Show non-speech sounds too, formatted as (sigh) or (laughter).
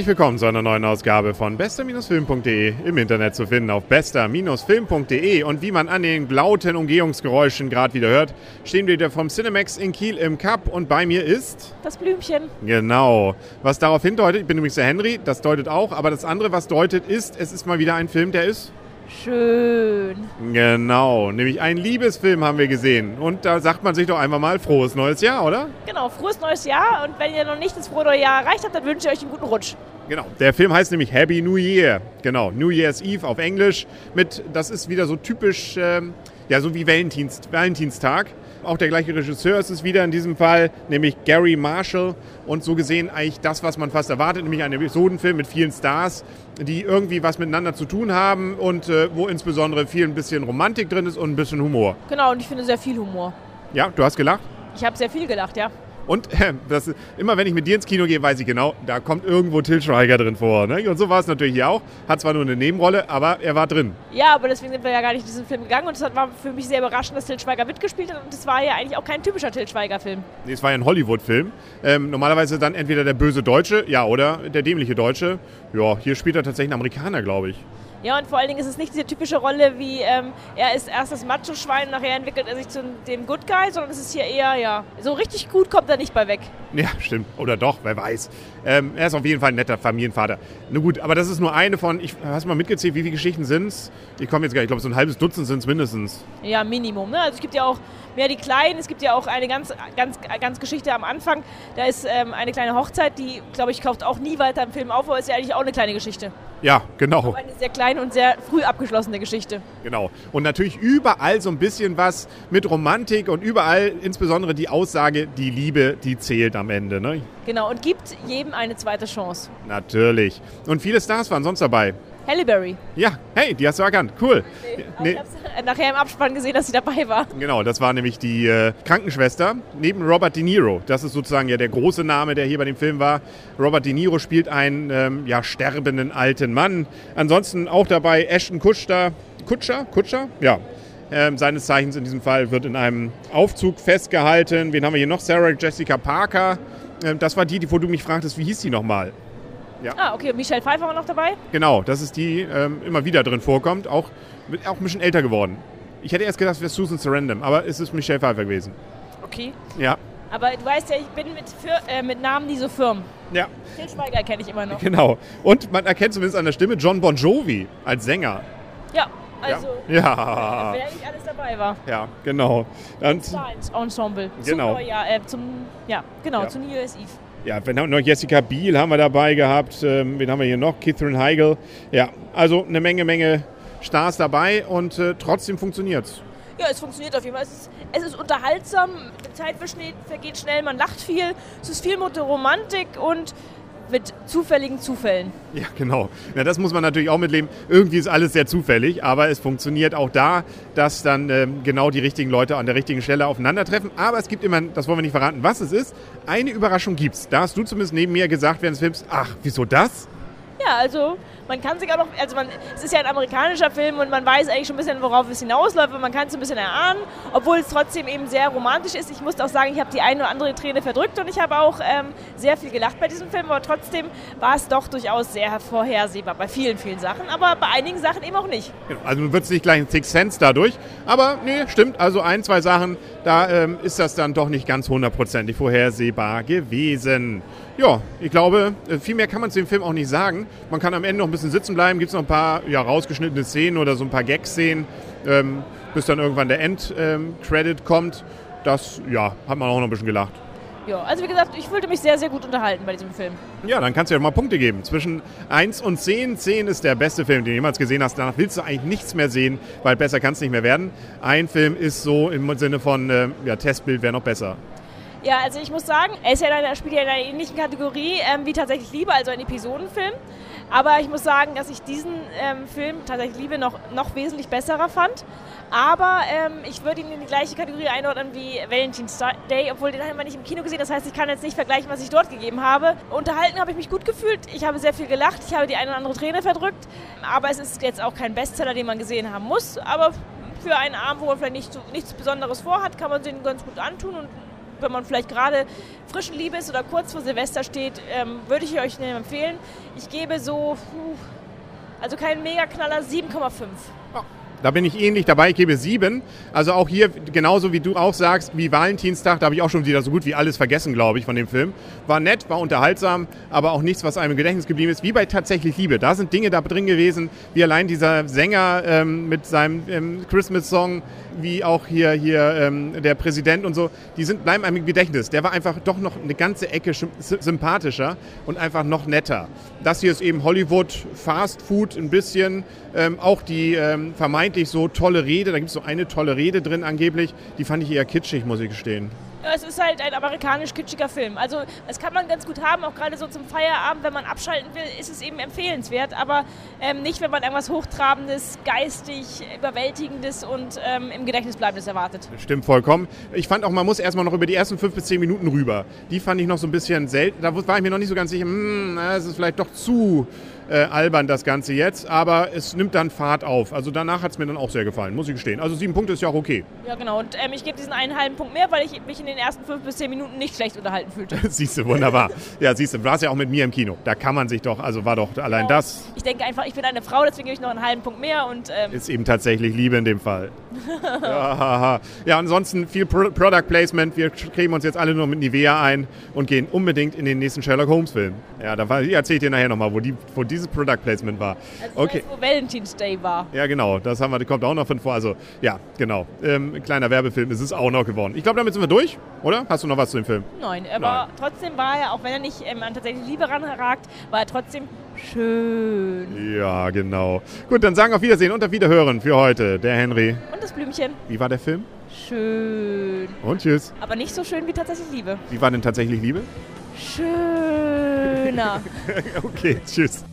Herzlich willkommen zu einer neuen Ausgabe von bester-film.de im Internet zu finden auf bester-film.de und wie man an den lauten Umgehungsgeräuschen gerade wieder hört, stehen wir wieder vom Cinemax in Kiel im Cup und bei mir ist Das Blümchen. genau, was darauf hindeutet, ich bin übrigens der Henry, das deutet auch, aber das andere, was deutet, ist, es ist mal wieder ein Film, der ist Schön. genau, nämlich ein Liebesfilm haben wir gesehen und da sagt man sich doch einfach mal frohes neues Jahr, oder? Genau, frohes neues Jahr und wenn ihr noch nicht das frohe neue Jahr erreicht habt, dann wünsche ich euch einen guten Rutsch. Genau. Der Film heißt nämlich Happy New Year. Genau, New Year's Eve auf Englisch. Mit, das ist wieder so typisch, ähm, ja, so wie Valentins, Valentinstag. Auch der gleiche Regisseur ist es wieder in diesem Fall, nämlich Gary Marshall. Und so gesehen eigentlich das, was man fast erwartet, nämlich ein Episodenfilm mit vielen Stars, die irgendwie was miteinander zu tun haben und äh, wo insbesondere viel ein bisschen Romantik drin ist und ein bisschen Humor. Genau, und ich finde sehr viel Humor. Ja, du hast gelacht? Ich habe sehr viel gelacht, ja. Und (laughs) äh, das, immer wenn ich mit dir ins Kino gehe, weiß ich genau, da kommt irgendwo Till Schweiger drin vor. Ne? Und so war es natürlich hier auch. Hat zwar nur eine Nebenrolle, aber er war drin. Ja, aber deswegen sind wir ja gar nicht in diesen Film gegangen und es war für mich sehr überraschend, dass Til Schweiger mitgespielt hat und es war ja eigentlich auch kein typischer Til Schweiger-Film. Nee, es war ja ein Hollywood-Film. Ähm, normalerweise dann entweder der böse Deutsche, ja, oder der dämliche Deutsche. Ja, hier spielt er tatsächlich einen Amerikaner, glaube ich. Ja, und vor allen Dingen ist es nicht diese typische Rolle wie, ähm, er ist erst das Macho-Schwein nachher entwickelt er sich zu dem Good Guy, sondern es ist hier eher, ja, so richtig gut kommt er nicht bei weg. Ja, stimmt. Oder doch, wer weiß. Ähm, er ist auf jeden Fall ein netter Familienvater. Na gut, aber das ist nur eine von, ich hast du mal mitgezählt, wie viele Geschichten sind es? Ich komme jetzt gar nicht, ich glaube, so ein halbes Dutzend sind es mindestens. Ja, Minimum. Ne? Also es gibt ja auch mehr die kleinen, es gibt ja auch eine ganz, ganz, ganz Geschichte am Anfang. Da ist ähm, eine kleine Hochzeit, die, glaube ich, kauft auch nie weiter im Film auf, aber ist ja eigentlich auch eine kleine Geschichte. Ja, genau. Aber eine sehr kleine und sehr früh abgeschlossene Geschichte. Genau. Und natürlich überall so ein bisschen was mit Romantik und überall insbesondere die Aussage, die Liebe, die zählt am Ende. Ne? Genau, und gibt jedem eine zweite Chance. Natürlich. Und viele Stars waren sonst dabei. Halle Berry. Ja, hey, die hast du erkannt. Cool. (laughs) Aber Ich habe nachher im Abspann gesehen, dass sie dabei war. Genau, das war nämlich die äh, Krankenschwester neben Robert De Niro. Das ist sozusagen ja der große Name, der hier bei dem Film war. Robert De Niro spielt einen ähm, ja, sterbenden alten Mann. Ansonsten auch dabei Ashton Kutscher. Kutscher? Kutscher? Ja. Ähm, seines Zeichens in diesem Fall wird in einem Aufzug festgehalten. Wen haben wir hier noch? Sarah Jessica Parker. Ähm, das war die, wo du mich fragtest, wie hieß die nochmal? Ah, okay, Michelle Pfeiffer war noch dabei? Genau, das ist die, ähm, immer wieder drin vorkommt. Auch, auch ein bisschen älter geworden. Ich hätte erst gedacht, es wäre Susan Sarandon, aber es ist Michelle Pfeiffer gewesen. Okay. Ja, Aber du weißt ja, ich bin mit, Fir äh, mit Namen nie so firm. ja, Til Schweiger kenne ich immer noch. genau. Und man erkennt zumindest an der Stimme John Bon Jovi als Sänger. Ja, also, Ja, wer nicht alles dabei war. ja, genau. Und, Star Ensemble. Genau. Zum, ja, äh, zum, ja, genau, Ja. zu New Year's Eve. ja, wir haben noch Jessica Biel haben wir dabei gehabt. Ähm, wen haben wir hier noch? Catherine Heigl. Ja, also eine Menge, Menge Stars dabei und äh, trotzdem funktioniert's. Ja, es funktioniert auf jeden Fall. Es ist, es ist unterhaltsam, die Zeit vergeht schnell, man lacht viel. Es ist viel Romantik und mit zufälligen Zufällen. Ja, genau. Ja, das muss man natürlich auch mitleben. Irgendwie ist alles sehr zufällig, aber es funktioniert auch da, dass dann ähm, genau die richtigen Leute an der richtigen Stelle aufeinandertreffen. Aber es gibt immer, das wollen wir nicht verraten, was es ist. Eine Überraschung gibt's. Da hast du zumindest neben mir gesagt während des Films, ach, wieso das? Ja, also man kann sich auch noch, also man, es ist ja ein amerikanischer Film und man weiß eigentlich schon ein bisschen, worauf es hinausläuft und man kann es ein bisschen erahnen, obwohl es trotzdem eben sehr romantisch ist. Ich muss auch sagen, ich habe die eine oder andere Träne verdrückt und ich habe auch ähm, sehr viel gelacht bei diesem Film, aber trotzdem war es doch durchaus sehr vorhersehbar bei vielen, vielen Sachen, aber bei einigen Sachen eben auch nicht. Genau, Also wird es nicht gleich ein Six Sense dadurch, aber nee, stimmt. Also ein, zwei Sachen, da ähm, ist das dann doch nicht ganz hundertprozentig vorhersehbar gewesen. Ja, ich glaube, äh, viel mehr kann man zu dem Film auch nicht sagen. Man kann am Ende noch ein bisschen sitzen bleiben, gibt es noch ein paar ja, rausgeschnittene Szenen oder so ein paar Gag-Szenen, ähm, bis dann irgendwann der End-Credit kommt. Das, ja, hat man auch noch ein bisschen gelacht. Ja, also wie gesagt, ich fühlte mich sehr, sehr gut unterhalten bei diesem Film. Ja, dann kannst du ja mal Punkte geben. Zwischen 1 und 10. 10 ist der beste Film, den du jemals gesehen hast. Danach willst du eigentlich nichts mehr sehen, weil besser kann es nicht mehr werden. Ein Film ist so im Sinne von, äh, ja, Testbild wäre noch besser. Ja, also ich muss sagen, er ist ja in einer, spielt ja in einer ähnlichen Kategorie ähm, wie tatsächlich Liebe, also ein Episodenfilm. Aber ich muss sagen, dass ich diesen ähm, Film tatsächlich Liebe noch, noch wesentlich besserer fand. Aber ähm, ich würde ihn in die gleiche Kategorie einordnen wie Valentine's Day, obwohl den haben wir nicht im Kino gesehen. Das heißt, ich kann jetzt nicht vergleichen, was ich dort gegeben habe. Unterhalten habe ich mich gut gefühlt. Ich habe sehr viel gelacht. Ich habe die eine oder andere Träne verdrückt. Aber es ist jetzt auch kein Bestseller, den man gesehen haben muss. Aber für einen Abend, wo man vielleicht nicht nichts Besonderes vorhat, kann man den ganz gut antun und wenn man vielleicht gerade frischen Liebe ist oder kurz vor Silvester steht, ähm, würde ich euch empfehlen. Ich gebe so, also kein Mega-Knaller, 7,5. Da bin ich ähnlich dabei, ich gebe sieben. Also auch hier, genauso wie du auch sagst, wie Valentinstag, da habe ich auch schon wieder so gut wie alles vergessen, glaube ich, von dem Film. War nett, war unterhaltsam, aber auch nichts, was einem im Gedächtnis geblieben ist. Wie bei Tatsächlich Liebe. Da sind Dinge da drin gewesen, wie allein dieser Sänger ähm, mit seinem ähm, Christmas-Song, wie auch hier, hier ähm, der Präsident und so, die sind, bleiben einem im Gedächtnis. Der war einfach doch noch eine ganze Ecke sympathischer und einfach noch netter. Das hier ist eben Hollywood, Fast Food ein bisschen, ähm, auch die ähm, vermeintlich so tolle Rede, da gibt es so eine tolle Rede drin angeblich, die fand ich eher kitschig, muss ich gestehen. Ja, es ist halt ein amerikanisch-kitschiger Film. Also das kann man ganz gut haben, auch gerade so zum Feierabend, wenn man abschalten will, ist es eben empfehlenswert, aber ähm, nicht, wenn man irgendwas Hochtrabendes, geistig, Überwältigendes und ähm, im Gedächtnis bleibendes erwartet. Stimmt vollkommen. Ich fand auch, man muss erstmal noch über die ersten fünf bis zehn Minuten rüber. Die fand ich noch so ein bisschen selten. Da war ich mir noch nicht so ganz sicher, hm, es ist vielleicht doch zu äh, albern das Ganze jetzt, aber es nimmt dann Fahrt auf. Also danach hat es mir dann auch sehr gefallen, muss ich gestehen. Also sieben Punkte ist ja auch okay. Ja, genau. Und ähm, ich gebe diesen einen halben Punkt mehr, weil ich mich in den ersten fünf bis zehn Minuten nicht schlecht unterhalten fühlte. (laughs) siehst du, wunderbar. Ja, siehst du, du warst ja auch mit mir im Kino. Da kann man sich doch, also war doch allein genau. das. Ich denke einfach, ich bin eine Frau, deswegen gebe ich noch einen halben Punkt mehr. Und, ähm ist eben tatsächlich Liebe in dem Fall. (laughs) ja, ja, ansonsten viel Pro Product Placement. Wir kriegen uns jetzt alle nur mit Nivea ein und gehen unbedingt in den nächsten Sherlock Holmes Film. Ja, da erzähle ich dir nachher nochmal, wo, die, wo dieses Product Placement war. Also okay. Wo Valentine's Day war. Ja, genau. Das haben wir, kommt auch noch von vor. Also, ja, genau. Ähm, ein kleiner Werbefilm ist es auch noch geworden. Ich glaube, damit sind wir durch, oder? Hast du noch was zu dem Film? Nein, aber Nein. trotzdem war er, auch wenn er nicht ähm, an tatsächlich Liebe ranragt, war er trotzdem schön. Ja, genau. Gut, dann sagen auf Wiedersehen und auf Wiederhören für heute der Henry. Und das Blümchen. Wie war der Film? Schön. Und tschüss. Aber nicht so schön wie tatsächlich Liebe. Wie war denn tatsächlich Liebe? Schöner. (laughs) okay, tschüss.